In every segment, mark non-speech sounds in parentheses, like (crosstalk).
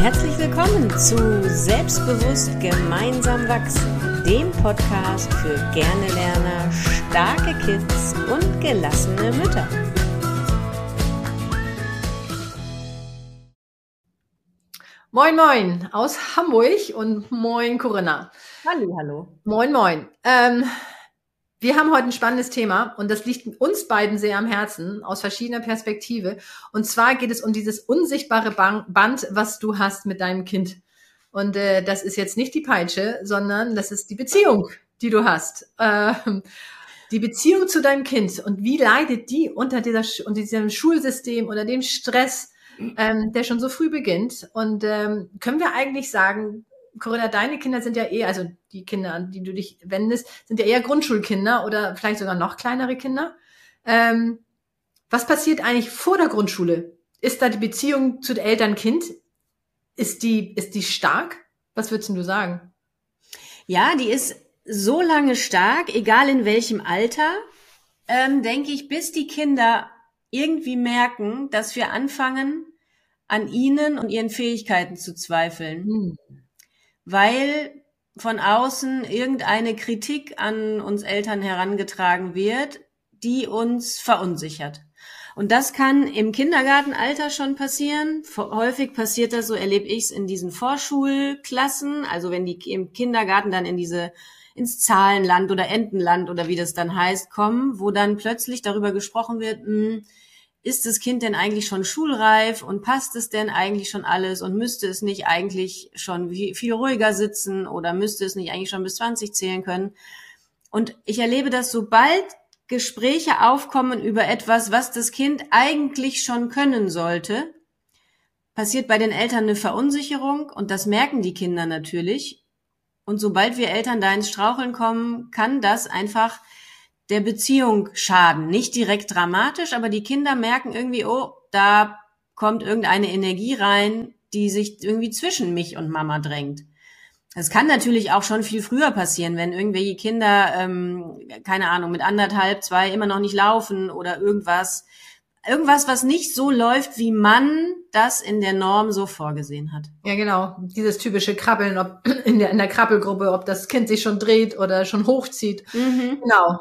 Herzlich willkommen zu Selbstbewusst gemeinsam wachsen, dem Podcast für gerne Lerner, starke Kids und gelassene Mütter. Moin, moin aus Hamburg und moin Corinna. Hallo, hallo. Moin, moin. Ähm, wir haben heute ein spannendes Thema und das liegt uns beiden sehr am Herzen aus verschiedener Perspektive. Und zwar geht es um dieses unsichtbare Band, was du hast mit deinem Kind. Und äh, das ist jetzt nicht die Peitsche, sondern das ist die Beziehung, die du hast. Äh, die Beziehung zu deinem Kind und wie leidet die unter, dieser, unter diesem Schulsystem oder dem Stress, ähm, der schon so früh beginnt. Und ähm, können wir eigentlich sagen, Corinna, deine Kinder sind ja eher, also die Kinder, an die du dich wendest, sind ja eher Grundschulkinder oder vielleicht sogar noch kleinere Kinder. Ähm, was passiert eigentlich vor der Grundschule? Ist da die Beziehung zu Eltern-Kind, ist die, ist die stark? Was würdest du sagen? Ja, die ist so lange stark, egal in welchem Alter, ähm, denke ich, bis die Kinder irgendwie merken, dass wir anfangen, an ihnen und ihren Fähigkeiten zu zweifeln. Hm weil von außen irgendeine Kritik an uns Eltern herangetragen wird, die uns verunsichert. Und das kann im Kindergartenalter schon passieren. Häufig passiert das, so erlebe ich es in diesen Vorschulklassen, also wenn die im Kindergarten dann in diese ins Zahlenland oder Entenland oder wie das dann heißt kommen, wo dann plötzlich darüber gesprochen wird, mh, hm, ist das Kind denn eigentlich schon schulreif und passt es denn eigentlich schon alles und müsste es nicht eigentlich schon viel ruhiger sitzen oder müsste es nicht eigentlich schon bis 20 zählen können? Und ich erlebe das, sobald Gespräche aufkommen über etwas, was das Kind eigentlich schon können sollte, passiert bei den Eltern eine Verunsicherung und das merken die Kinder natürlich. Und sobald wir Eltern da ins Straucheln kommen, kann das einfach der Beziehung schaden. Nicht direkt dramatisch, aber die Kinder merken irgendwie, oh, da kommt irgendeine Energie rein, die sich irgendwie zwischen mich und Mama drängt. Das kann natürlich auch schon viel früher passieren, wenn irgendwelche Kinder, ähm, keine Ahnung, mit anderthalb, zwei immer noch nicht laufen oder irgendwas. Irgendwas, was nicht so läuft, wie man das in der Norm so vorgesehen hat. Ja, genau. Dieses typische Krabbeln, ob in der, in der Krabbelgruppe, ob das Kind sich schon dreht oder schon hochzieht. Mhm. Genau.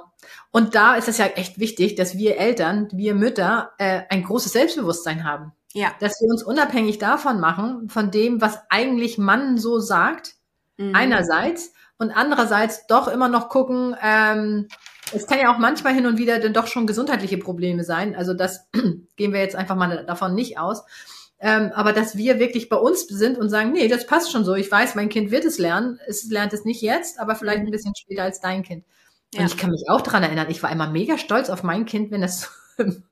Und da ist es ja echt wichtig, dass wir Eltern, wir Mütter, äh, ein großes Selbstbewusstsein haben. Ja. Dass wir uns unabhängig davon machen, von dem, was eigentlich Mann so sagt, mhm. einerseits, und andererseits doch immer noch gucken, ähm, es kann ja auch manchmal hin und wieder dann doch schon gesundheitliche Probleme sein. Also das (clears throat) gehen wir jetzt einfach mal davon nicht aus. Ähm, aber dass wir wirklich bei uns sind und sagen, nee, das passt schon so. Ich weiß, mein Kind wird es lernen. Es lernt es nicht jetzt, aber vielleicht mhm. ein bisschen später als dein Kind. Und ja. ich kann mich auch daran erinnern, ich war immer mega stolz auf mein Kind, wenn es (laughs) im,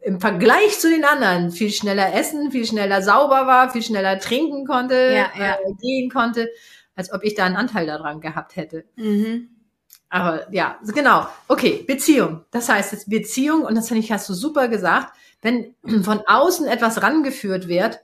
im Vergleich zu den anderen viel schneller essen, viel schneller sauber war, viel schneller trinken konnte, ja, ja. Äh, gehen konnte, als ob ich da einen Anteil daran gehabt hätte. Mhm. Aber ja, genau. Okay, Beziehung. Das heißt, es Beziehung, und das finde ich, hast du super gesagt, wenn (clears throat) von außen etwas rangeführt wird,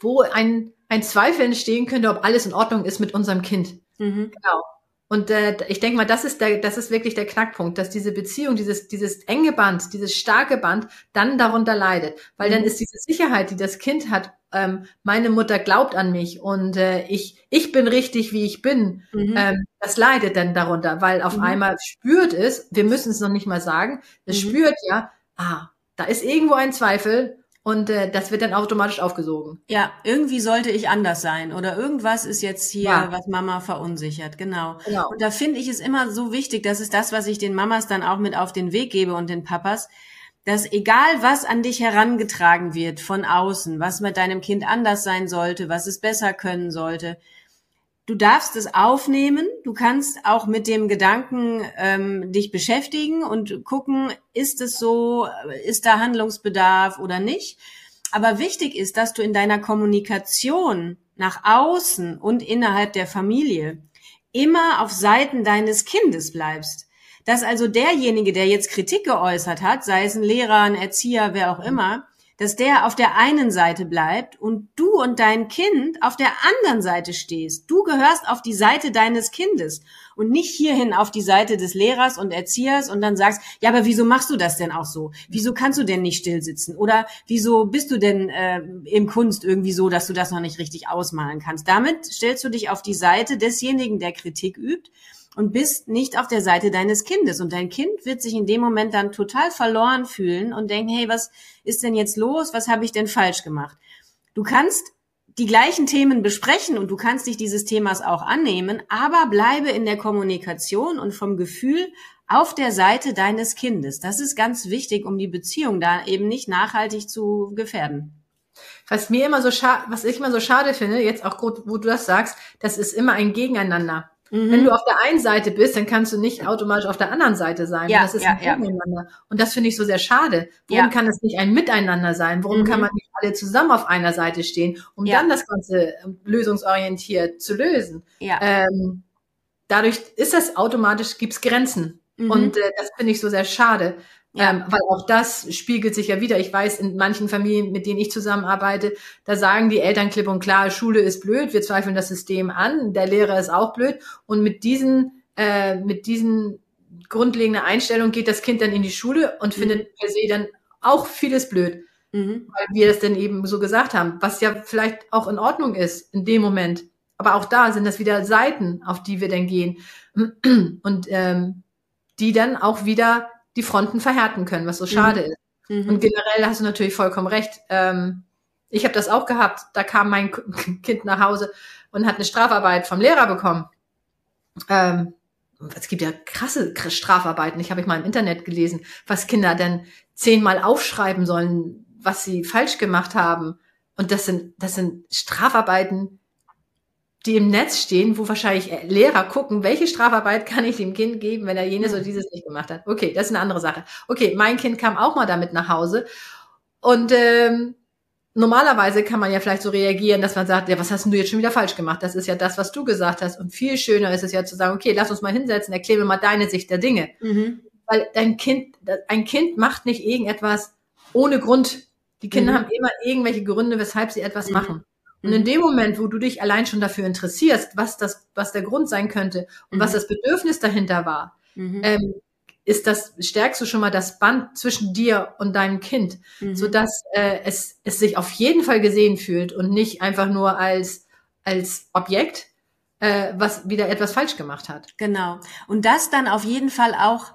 wo ein, ein Zweifel entstehen könnte, ob alles in Ordnung ist mit unserem Kind. Mhm. Genau. Und äh, ich denke mal, das ist der, das ist wirklich der Knackpunkt, dass diese Beziehung, dieses, dieses enge Band, dieses starke Band dann darunter leidet. Weil mhm. dann ist diese Sicherheit, die das Kind hat, ähm, meine Mutter glaubt an mich und äh, ich, ich bin richtig, wie ich bin, mhm. ähm, das leidet dann darunter, weil auf mhm. einmal spürt es, wir müssen es noch nicht mal sagen, es mhm. spürt ja, ah, da ist irgendwo ein Zweifel und äh, das wird dann automatisch aufgesogen. Ja, irgendwie sollte ich anders sein oder irgendwas ist jetzt hier, ja. was Mama verunsichert. Genau. genau. Und da finde ich es immer so wichtig, das ist das, was ich den Mamas dann auch mit auf den Weg gebe und den Papas, dass egal was an dich herangetragen wird von außen, was mit deinem Kind anders sein sollte, was es besser können sollte, du darfst es aufnehmen. Du kannst auch mit dem Gedanken ähm, dich beschäftigen und gucken, ist es so, ist da Handlungsbedarf oder nicht. Aber wichtig ist, dass du in deiner Kommunikation nach außen und innerhalb der Familie immer auf Seiten deines Kindes bleibst. Dass also derjenige, der jetzt Kritik geäußert hat, sei es ein Lehrer, ein Erzieher, wer auch immer, dass der auf der einen Seite bleibt und du und dein Kind auf der anderen Seite stehst. Du gehörst auf die Seite deines Kindes und nicht hierhin auf die Seite des Lehrers und Erziehers und dann sagst, ja, aber wieso machst du das denn auch so? Wieso kannst du denn nicht still sitzen? Oder wieso bist du denn äh, im Kunst irgendwie so, dass du das noch nicht richtig ausmalen kannst? Damit stellst du dich auf die Seite desjenigen, der Kritik übt und bist nicht auf der Seite deines Kindes. Und dein Kind wird sich in dem Moment dann total verloren fühlen und denken, hey, was ist denn jetzt los? Was habe ich denn falsch gemacht? Du kannst die gleichen Themen besprechen und du kannst dich dieses Themas auch annehmen, aber bleibe in der Kommunikation und vom Gefühl auf der Seite deines Kindes. Das ist ganz wichtig, um die Beziehung da eben nicht nachhaltig zu gefährden. Was mir immer so schade, was ich immer so schade finde, jetzt auch gut, wo du das sagst, das ist immer ein Gegeneinander. Mhm. Wenn du auf der einen Seite bist, dann kannst du nicht automatisch auf der anderen Seite sein. Ja, das ist ja, ein Gegeneinander. Ja. Und das finde ich so sehr schade. Warum Ja. kann es nicht ein Miteinander sein? Warum Mhm. kann man nicht alle zusammen auf einer Seite stehen, um dann das Ganze ähm, lösungsorientiert zu lösen? Ja. Ähm, dadurch ist das automatisch, gibt's Grenzen. Mhm. Und äh, das finde ich so sehr schade. Ja. Ähm, weil auch das spiegelt sich ja wieder. Ich weiß, in manchen Familien, mit denen ich zusammenarbeite, da sagen die Eltern klipp und klar, Schule ist blöd, wir zweifeln das System an, der Lehrer ist auch blöd. Und mit diesen, äh, mit diesen grundlegenden Einstellungen geht das Kind dann in die Schule und Mhm. findet per se dann auch vieles blöd, Mhm. weil wir das dann eben so gesagt haben, was ja vielleicht auch in Ordnung ist in dem Moment. Aber auch da sind das wieder Seiten, auf die wir dann gehen und ähm, die dann auch wieder die Fronten verhärten können, was so schade ist. Mhm. Und generell hast du natürlich vollkommen recht. Ähm, ich habe das auch gehabt. Da kam mein (laughs) Kind nach Hause und hat eine Strafarbeit vom Lehrer bekommen. Ähm, es gibt ja krasse krasse Strafarbeiten. Ich habe ich mal im Internet gelesen, was Kinder denn zehnmal aufschreiben sollen, was sie falsch gemacht haben. Und das sind das sind Strafarbeiten, die im Netz stehen, wo wahrscheinlich Lehrer gucken, welche Strafarbeit kann ich dem Kind geben, wenn er jenes oder dieses nicht gemacht hat. Okay, das ist eine andere Sache. Okay, mein Kind kam auch mal damit nach Hause und ähm, normalerweise kann man ja vielleicht so reagieren, dass man sagt, ja, was hast denn du jetzt schon wieder falsch gemacht? Das ist ja das, was du gesagt hast. Und viel schöner ist es ja zu sagen, okay, lass uns mal hinsetzen, erklär mir mal deine Sicht der Dinge. Mhm. Weil dein Kind, ein Kind macht nicht irgendetwas ohne Grund. Die Kinder Mhm. haben immer irgendwelche Gründe, weshalb sie etwas Mhm. machen. Und Mhm. in dem Moment, wo du dich allein schon dafür interessierst, was das, was der Grund sein könnte und Mhm. was das Bedürfnis dahinter war, Mhm. ähm, ist das, stärkst du schon mal das Band zwischen dir und deinem Kind, Mhm. so dass äh, es, es sich auf jeden Fall gesehen fühlt und nicht einfach nur als, als Objekt, äh, was wieder etwas falsch gemacht hat. Genau. Und das dann auf jeden Fall auch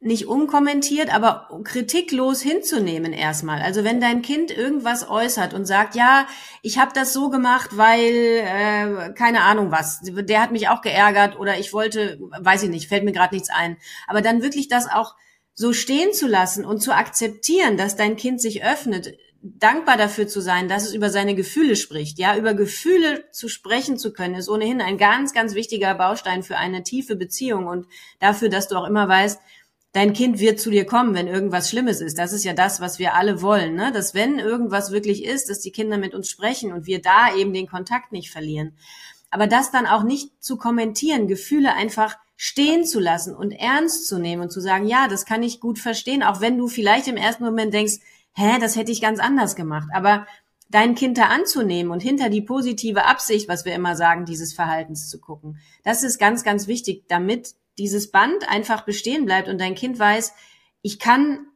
nicht unkommentiert, aber kritiklos hinzunehmen erstmal. Also wenn dein Kind irgendwas äußert und sagt, ja, ich habe das so gemacht, weil äh, keine Ahnung was, der hat mich auch geärgert oder ich wollte, weiß ich nicht, fällt mir gerade nichts ein. Aber dann wirklich das auch so stehen zu lassen und zu akzeptieren, dass dein Kind sich öffnet, dankbar dafür zu sein, dass es über seine Gefühle spricht. Ja, über Gefühle zu sprechen zu können, ist ohnehin ein ganz, ganz wichtiger Baustein für eine tiefe Beziehung und dafür, dass du auch immer weißt, dein Kind wird zu dir kommen, wenn irgendwas Schlimmes ist. Das ist ja das, was wir alle wollen, ne? dass wenn irgendwas wirklich ist, dass die Kinder mit uns sprechen und wir da eben den Kontakt nicht verlieren. Aber das dann auch nicht zu kommentieren, Gefühle einfach stehen zu lassen und ernst zu nehmen und zu sagen, ja, das kann ich gut verstehen, auch wenn du vielleicht im ersten Moment denkst, hä, das hätte ich ganz anders gemacht. Aber dein Kind da anzunehmen und hinter die positive Absicht, was wir immer sagen, dieses Verhaltens zu gucken. Das ist ganz, ganz wichtig, damit dieses Band einfach bestehen bleibt und dein Kind weiß, ich kann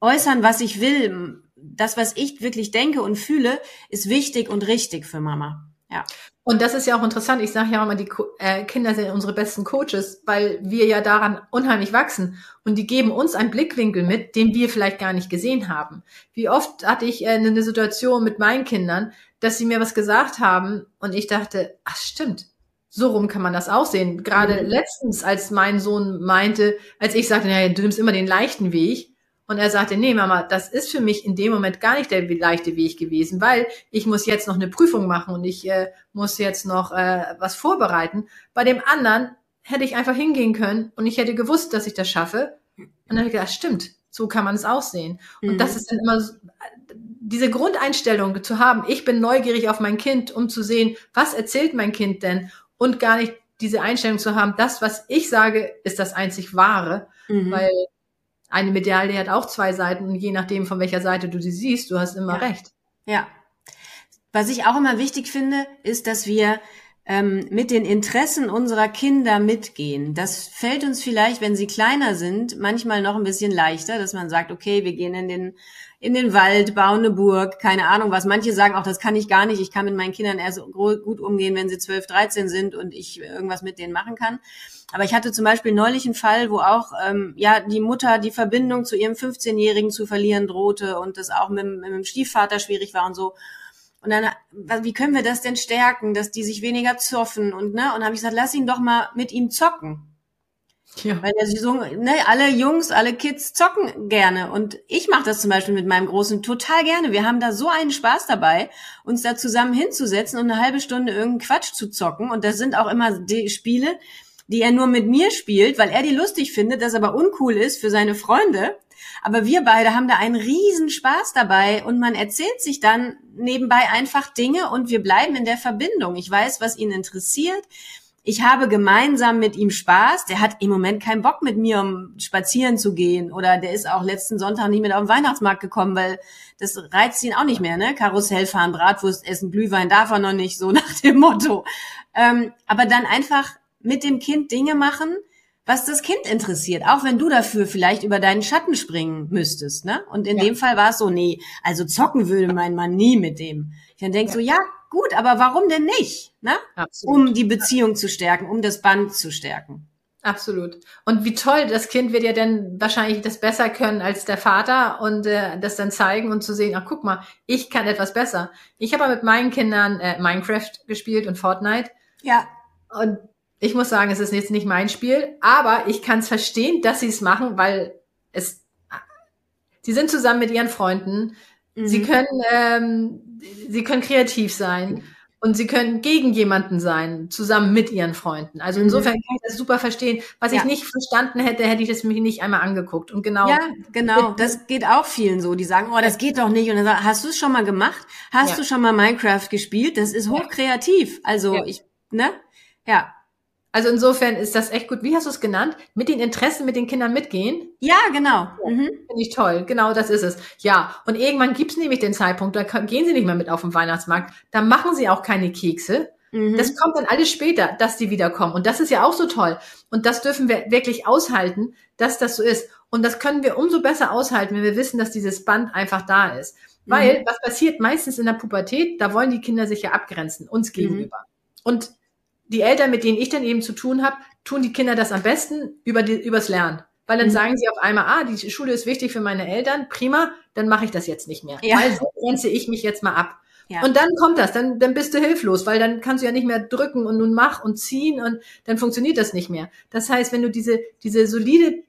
äußern, was ich will. Das, was ich wirklich denke und fühle, ist wichtig und richtig für Mama. Ja. Und das ist ja auch interessant. Ich sage ja immer, die äh, Kinder sind unsere besten Coaches, weil wir ja daran unheimlich wachsen. Und die geben uns einen Blickwinkel mit, den wir vielleicht gar nicht gesehen haben. Wie oft hatte ich äh, eine Situation mit meinen Kindern, dass sie mir was gesagt haben und ich dachte, ach stimmt, so rum kann man das auch sehen. Gerade Mhm. letztens, als mein Sohn meinte, als ich sagte, naja, du nimmst immer den leichten Weg. Und er sagte, nee, Mama, das ist für mich in dem Moment gar nicht der leichte Weg gewesen, weil ich muss jetzt noch eine Prüfung machen und ich äh, muss jetzt noch äh, was vorbereiten. Bei dem anderen hätte ich einfach hingehen können und ich hätte gewusst, dass ich das schaffe. Und dann habe ich gedacht, stimmt, so kann man es auch sehen. Und Mhm. das ist dann immer so, diese Grundeinstellung zu haben, ich bin neugierig auf mein Kind, um zu sehen, was erzählt mein Kind denn und gar nicht diese Einstellung zu haben, das, was ich sage, ist das einzig wahre, Mhm. weil eine Medaille hat auch zwei Seiten und je nachdem, von welcher Seite du sie siehst, du hast immer ja. recht. Ja. Was ich auch immer wichtig finde, ist, dass wir ähm, mit den Interessen unserer Kinder mitgehen. Das fällt uns vielleicht, wenn sie kleiner sind, manchmal noch ein bisschen leichter, dass man sagt, okay, wir gehen in den in den Wald, bauen eine Burg, keine Ahnung was. Manche sagen auch, das kann ich gar nicht. Ich kann mit meinen Kindern erst gut umgehen, wenn sie 12, 13 sind und ich irgendwas mit denen machen kann. Aber ich hatte zum Beispiel neulich einen Fall, wo auch ähm, ja die Mutter die Verbindung zu ihrem 15-Jährigen zu verlieren drohte und das auch mit, mit dem Stiefvater schwierig war und so. Und dann, wie können wir das denn stärken, dass die sich weniger zoffen und ne? Und habe ich gesagt, lass ihn doch mal mit ihm zocken. Ja. Weil der so, ne, alle Jungs, alle Kids zocken gerne. Und ich mache das zum Beispiel mit meinem Großen total gerne. Wir haben da so einen Spaß dabei, uns da zusammen hinzusetzen und eine halbe Stunde irgendeinen Quatsch zu zocken. Und das sind auch immer die Spiele, die er nur mit mir spielt, weil er die lustig findet, das aber uncool ist für seine Freunde. Aber wir beide haben da einen riesen Spaß dabei und man erzählt sich dann nebenbei einfach Dinge und wir bleiben in der Verbindung. Ich weiß, was ihn interessiert. Ich habe gemeinsam mit ihm Spaß. Der hat im Moment keinen Bock mit mir, um spazieren zu gehen. Oder der ist auch letzten Sonntag nicht mit auf den Weihnachtsmarkt gekommen, weil das reizt ihn auch nicht mehr, ne? Karussell fahren, Bratwurst essen, Glühwein darf er noch nicht, so (laughs) nach dem Motto. Ähm, aber dann einfach mit dem Kind Dinge machen, was das Kind interessiert, auch wenn du dafür vielleicht über deinen Schatten springen müsstest, ne? Und in ja. dem Fall war es so, nee, also zocken würde mein Mann nie mit dem. Ich dann denk ja. so, ja, gut, aber warum denn nicht, ne? Absolut. Um die Beziehung zu stärken, um das Band zu stärken. Absolut. Und wie toll, das Kind wird ja dann wahrscheinlich das besser können als der Vater und äh, das dann zeigen und zu sehen, ach guck mal, ich kann etwas besser. Ich habe mit meinen Kindern äh, Minecraft gespielt und Fortnite. Ja. Und ich muss sagen, es ist jetzt nicht mein Spiel, aber ich kann es verstehen, dass sie es machen, weil es, sie sind zusammen mit ihren Freunden, mhm. sie können, ähm, sie können kreativ sein und sie können gegen jemanden sein, zusammen mit ihren Freunden. Also mhm. insofern kann ich das super verstehen. Was ja. ich nicht verstanden hätte, hätte ich das mir nicht einmal angeguckt. Und genau. Ja, genau. Das geht auch vielen so. Die sagen, oh, das geht doch nicht. Und dann sagen, hast du es schon mal gemacht? Hast ja. du schon mal Minecraft gespielt? Das ist hochkreativ. Also ja. ich, ne? Ja. Also insofern ist das echt gut. Wie hast du es genannt? Mit den Interessen mit den Kindern mitgehen? Ja, genau. Mhm. Finde ich toll. Genau das ist es. Ja, und irgendwann gibt's nämlich den Zeitpunkt, da gehen sie nicht mehr mit auf den Weihnachtsmarkt. Da machen sie auch keine Kekse. Mhm. Das kommt dann alles später, dass die wiederkommen. Und das ist ja auch so toll. Und das dürfen wir wirklich aushalten, dass das so ist. Und das können wir umso besser aushalten, wenn wir wissen, dass dieses Band einfach da ist. Weil, mhm. was passiert meistens in der Pubertät? Da wollen die Kinder sich ja abgrenzen, uns mhm. gegenüber. Und die Eltern, mit denen ich dann eben zu tun habe, tun die Kinder das am besten über die, übers Lernen. Weil dann mhm. sagen sie auf einmal, ah, die Schule ist wichtig für meine Eltern, prima, dann mache ich das jetzt nicht mehr. Ja. Weil so grenze ich mich jetzt mal ab. Ja. Und dann kommt das, dann, dann bist du hilflos, weil dann kannst du ja nicht mehr drücken und nun mach und ziehen und dann funktioniert das nicht mehr. Das heißt, wenn du diese, diese solide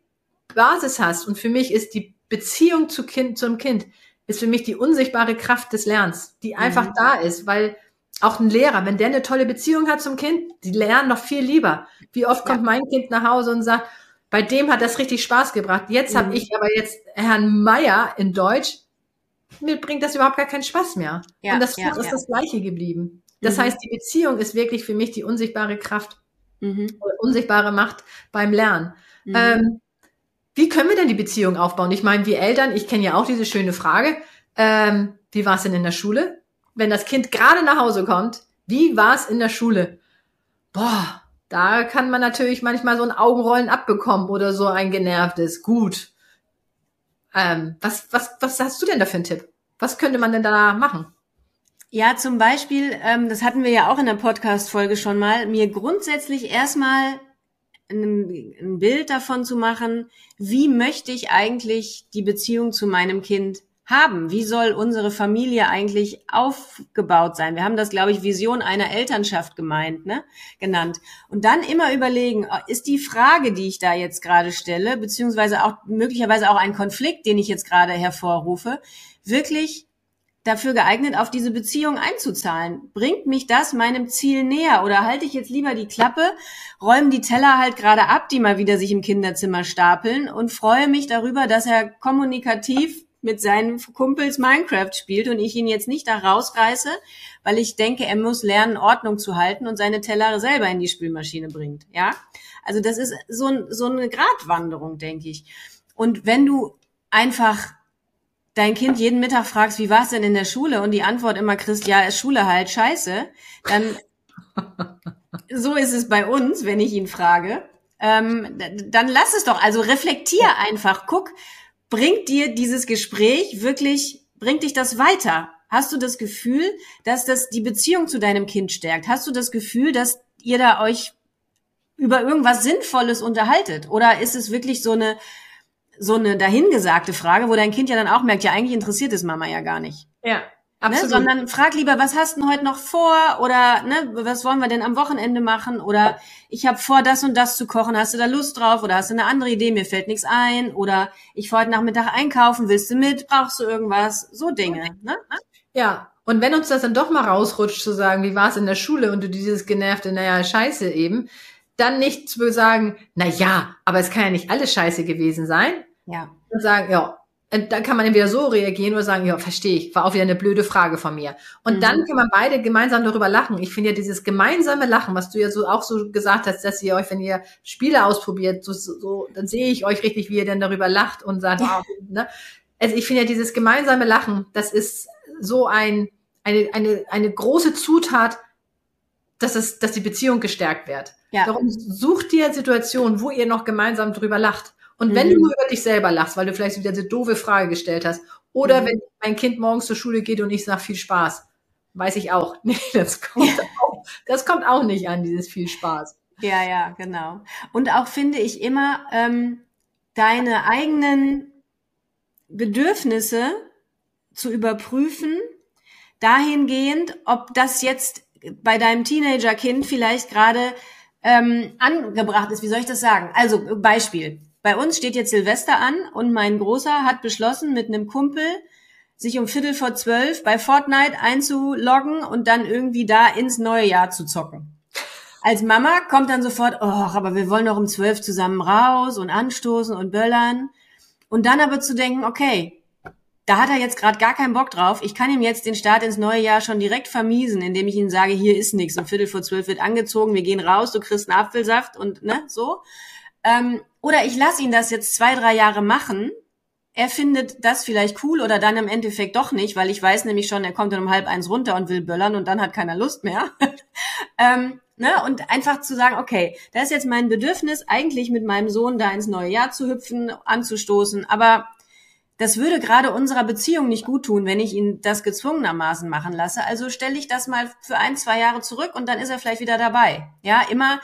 Basis hast und für mich ist die Beziehung zu kind, zum Kind, ist für mich die unsichtbare Kraft des Lernens, die einfach mhm. da ist, weil auch ein Lehrer, wenn der eine tolle Beziehung hat zum Kind, die lernen noch viel lieber. Wie oft kommt ja. mein Kind nach Hause und sagt, bei dem hat das richtig Spaß gebracht. Jetzt mhm. habe ich aber jetzt Herrn Meier in Deutsch, mir bringt das überhaupt gar keinen Spaß mehr. Ja, und das ja, ist das Gleiche geblieben. Das mhm. heißt, die Beziehung ist wirklich für mich die unsichtbare Kraft, mhm. unsichtbare Macht beim Lernen. Mhm. Ähm, wie können wir denn die Beziehung aufbauen? Ich meine, wir Eltern, ich kenne ja auch diese schöne Frage, ähm, wie war es denn in der Schule? Wenn das Kind gerade nach Hause kommt, wie war es in der Schule? Boah, da kann man natürlich manchmal so ein Augenrollen abbekommen oder so ein genervtes. Gut. Ähm, was, was, was hast du denn da für einen Tipp? Was könnte man denn da machen? Ja, zum Beispiel, ähm, das hatten wir ja auch in der Podcast-Folge schon mal, mir grundsätzlich erstmal ein, ein Bild davon zu machen, wie möchte ich eigentlich die Beziehung zu meinem Kind haben. Wie soll unsere Familie eigentlich aufgebaut sein? Wir haben das, glaube ich, Vision einer Elternschaft gemeint, ne? genannt. Und dann immer überlegen, ist die Frage, die ich da jetzt gerade stelle, beziehungsweise auch möglicherweise auch ein Konflikt, den ich jetzt gerade hervorrufe, wirklich dafür geeignet, auf diese Beziehung einzuzahlen? Bringt mich das meinem Ziel näher oder halte ich jetzt lieber die Klappe, räume die Teller halt gerade ab, die mal wieder sich im Kinderzimmer stapeln und freue mich darüber, dass er kommunikativ mit seinen Kumpels Minecraft spielt und ich ihn jetzt nicht da rausreiße, weil ich denke, er muss lernen, Ordnung zu halten und seine Teller selber in die Spülmaschine bringt. Ja, also das ist so, so eine Gratwanderung, denke ich. und wenn du einfach dein Kind jeden Mittag fragst, wie war es denn in der Schule und die Antwort immer kriegst, ja, ist Schule halt scheiße, dann (laughs) so ist es bei uns, wenn ich ihn frage. Ähm, dann lass es doch. Also reflektier einfach. Guck, bringt dir dieses Gespräch wirklich, bringt dich das weiter? Hast du das Gefühl, dass das die Beziehung zu deinem Kind stärkt? Hast du das Gefühl, dass ihr da euch über irgendwas Sinnvolles unterhaltet? Oder ist es wirklich so eine, so eine dahingesagte Frage, wo dein Kind ja dann auch merkt, ja, eigentlich interessiert es Mama ja gar nicht. Ja. Ne? Sondern frag lieber, was hast du denn heute noch vor? Oder ne, was wollen wir denn am Wochenende machen? Oder ich habe vor, das und das zu kochen. Hast du da Lust drauf? Oder hast du eine andere Idee? Mir fällt nichts ein. Oder ich fahre heute Nachmittag einkaufen. Willst du mit? Brauchst du irgendwas? So Dinge. Ne? Ja. Und wenn uns das dann doch mal rausrutscht, zu sagen, wie war es in der Schule und du dieses genervte, naja, scheiße eben, dann nicht zu sagen, na ja, aber es kann ja nicht alles scheiße gewesen sein. Ja. Und sagen, ja, dann kann man entweder so reagieren oder sagen, ja, verstehe ich, war auch wieder eine blöde Frage von mir. Und mhm. dann kann man beide gemeinsam darüber lachen. Ich finde ja dieses gemeinsame Lachen, was du ja so auch so gesagt hast, dass ihr euch, wenn ihr Spiele ausprobiert, so, so dann sehe ich euch richtig, wie ihr denn darüber lacht und sagt, wow, (laughs) ne? Also ich finde ja dieses gemeinsame Lachen, das ist so ein, eine, eine, eine große Zutat, dass es, dass die Beziehung gestärkt wird. Ja. Darum sucht dir Situationen, wo ihr noch gemeinsam drüber lacht. Und wenn mhm. du nur über dich selber lachst, weil du vielleicht wieder diese doofe Frage gestellt hast, oder mhm. wenn mein Kind morgens zur Schule geht und ich sage viel Spaß, weiß ich auch. (laughs) Nee, das kommt, auch, das kommt auch nicht an, dieses viel Spaß. Ja, ja, genau. Und auch finde ich immer ähm, deine eigenen Bedürfnisse zu überprüfen, dahingehend, ob das jetzt bei deinem Teenagerkind vielleicht gerade ähm, angebracht ist. Wie soll ich das sagen? Also Beispiel. Bei uns steht jetzt Silvester an und mein Großer hat beschlossen, mit einem Kumpel sich um Viertel vor zwölf bei Fortnite einzuloggen und dann irgendwie da ins neue Jahr zu zocken. Als Mama kommt dann sofort, oh, aber wir wollen doch um zwölf zusammen raus und anstoßen und böllern. Und dann aber zu denken, okay, da hat er jetzt gerade gar keinen Bock drauf. Ich kann ihm jetzt den Start ins neue Jahr schon direkt vermiesen, indem ich ihm sage, hier ist nichts. Um Viertel vor zwölf wird angezogen, wir gehen raus, du kriegst einen Apfelsaft und ne, so. Ähm, oder ich lasse ihn das jetzt zwei, drei Jahre machen. Er findet das vielleicht cool oder dann im Endeffekt doch nicht, weil ich weiß nämlich schon, er kommt dann um halb eins runter und will böllern und dann hat keiner Lust mehr. (laughs) ähm, ne? Und einfach zu sagen, okay, da ist jetzt mein Bedürfnis, eigentlich mit meinem Sohn da ins neue Jahr zu hüpfen, anzustoßen, aber das würde gerade unserer Beziehung nicht gut tun, wenn ich ihn das gezwungenermaßen machen lasse. Also stelle ich das mal für ein, zwei Jahre zurück und dann ist er vielleicht wieder dabei. Ja, immer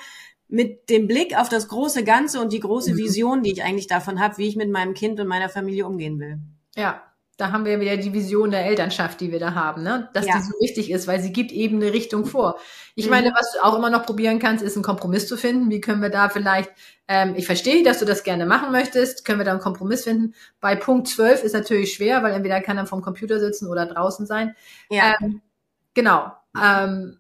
mit dem Blick auf das große Ganze und die große mhm. Vision, die ich eigentlich davon habe, wie ich mit meinem Kind und meiner Familie umgehen will. Ja, da haben wir wieder die Vision der Elternschaft, die wir da haben, ne? dass ja. die so wichtig ist, weil sie gibt eben eine Richtung vor. Ich mhm. meine, was du auch immer noch probieren kannst, ist einen Kompromiss zu finden. Wie können wir da vielleicht, ähm, ich verstehe, dass du das gerne machen möchtest, können wir da einen Kompromiss finden. Bei Punkt 12 ist natürlich schwer, weil entweder kann er vom Computer sitzen oder draußen sein. Ja. Ähm, genau. Ähm,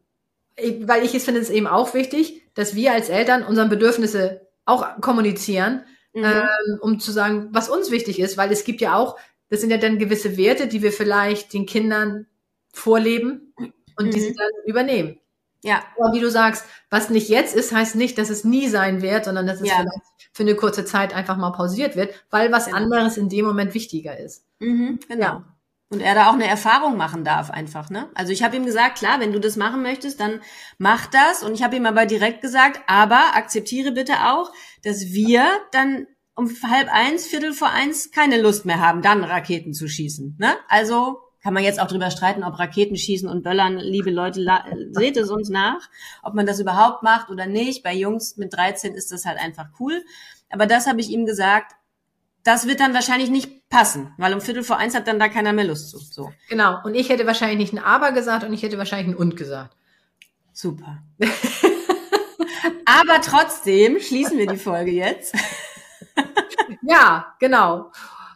weil ich es finde es eben auch wichtig, dass wir als Eltern unseren Bedürfnisse auch kommunizieren, mhm. ähm, um zu sagen, was uns wichtig ist, weil es gibt ja auch, das sind ja dann gewisse Werte, die wir vielleicht den Kindern vorleben und mhm. die sie dann übernehmen. Ja. Aber wie du sagst, was nicht jetzt ist, heißt nicht, dass es nie sein wird, sondern dass es ja. vielleicht für eine kurze Zeit einfach mal pausiert wird, weil was genau. anderes in dem Moment wichtiger ist. Mhm, genau. Ja. Und er da auch eine Erfahrung machen darf einfach, ne? Also ich habe ihm gesagt, klar, wenn du das machen möchtest, dann mach das. Und ich habe ihm aber direkt gesagt, aber akzeptiere bitte auch, dass wir dann um halb eins, Viertel vor eins keine Lust mehr haben, dann Raketen zu schießen. Ne? Also kann man jetzt auch drüber streiten, ob Raketen schießen und Böllern, liebe Leute, seht es uns nach, ob man das überhaupt macht oder nicht. Bei Jungs mit 13 ist das halt einfach cool. Aber das habe ich ihm gesagt, das wird dann wahrscheinlich nicht passen, weil um Viertel vor eins hat dann da keiner mehr Lust zu. So. Genau. Und ich hätte wahrscheinlich nicht ein Aber gesagt und ich hätte wahrscheinlich ein Und gesagt. Super. Aber trotzdem schließen wir die Folge jetzt. ja, genau.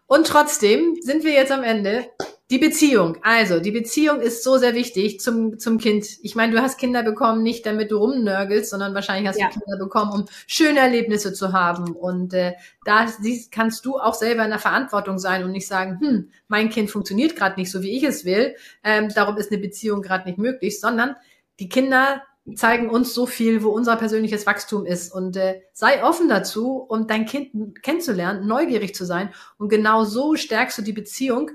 Und trotzdem sind wir jetzt am Ende. Die Beziehung. Also, die Beziehung ist so sehr wichtig zum, zum Kind. Ich meine, du hast Kinder bekommen, nicht damit du rumnörgelst, sondern wahrscheinlich hast ja. du Kinder bekommen, um schöne Erlebnisse zu haben. Und äh, da kannst du auch selber in der Verantwortung sein und nicht sagen, hm, mein Kind funktioniert gerade nicht so, wie ich es will. Ähm, darum ist eine Beziehung gerade nicht möglich, sondern die Kinder zeigen uns so viel, wo unser persönliches Wachstum ist. Und äh, sei offen dazu, um dein Kind kennenzulernen, neugierig zu sein. Und genau so stärkst du die Beziehung,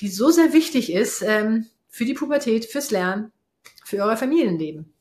die so sehr wichtig ist ähm, für die Pubertät, fürs Lernen, für euer Familienleben.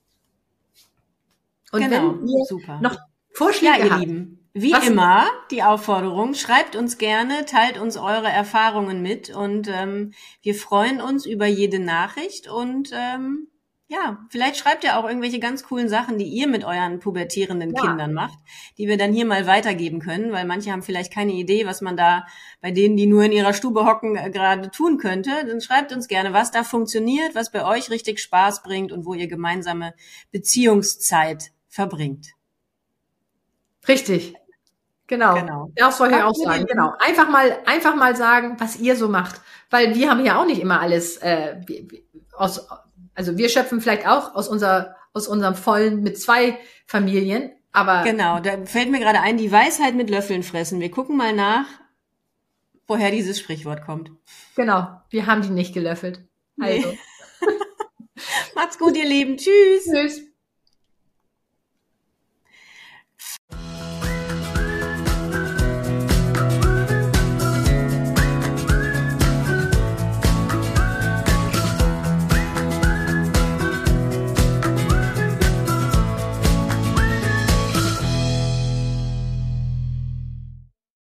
Und genau, wenn ihr super. noch Vorschläge ja, ihr habt, Lieben. Wie Was? immer, die Aufforderung, schreibt uns gerne, teilt uns eure Erfahrungen mit und ähm, wir freuen uns über jede Nachricht und ähm, ja, vielleicht schreibt ihr auch irgendwelche ganz coolen Sachen, die ihr mit euren pubertierenden ja. Kindern macht, die wir dann hier mal weitergeben können, weil manche haben vielleicht keine Idee, was man da bei denen, die nur in ihrer Stube hocken, äh, gerade tun könnte. Dann schreibt uns gerne, was da funktioniert, was bei euch richtig Spaß bringt und wo ihr gemeinsame Beziehungszeit verbringt. Richtig. Genau. genau. Das wollte ich auch sagen. Genau. Einfach mal, einfach mal sagen, was ihr so macht. Weil wir haben ja auch nicht immer alles äh, aus also wir schöpfen vielleicht auch aus unser, aus unserem Vollen mit zwei Familien, aber. Genau, da fällt mir gerade ein, die Weisheit mit Löffeln fressen. Wir gucken mal nach, woher dieses Sprichwort kommt. Genau, wir haben die nicht gelöffelt. Also. Nee. (laughs) Macht's gut, ihr Lieben. Tschüss. Tschüss.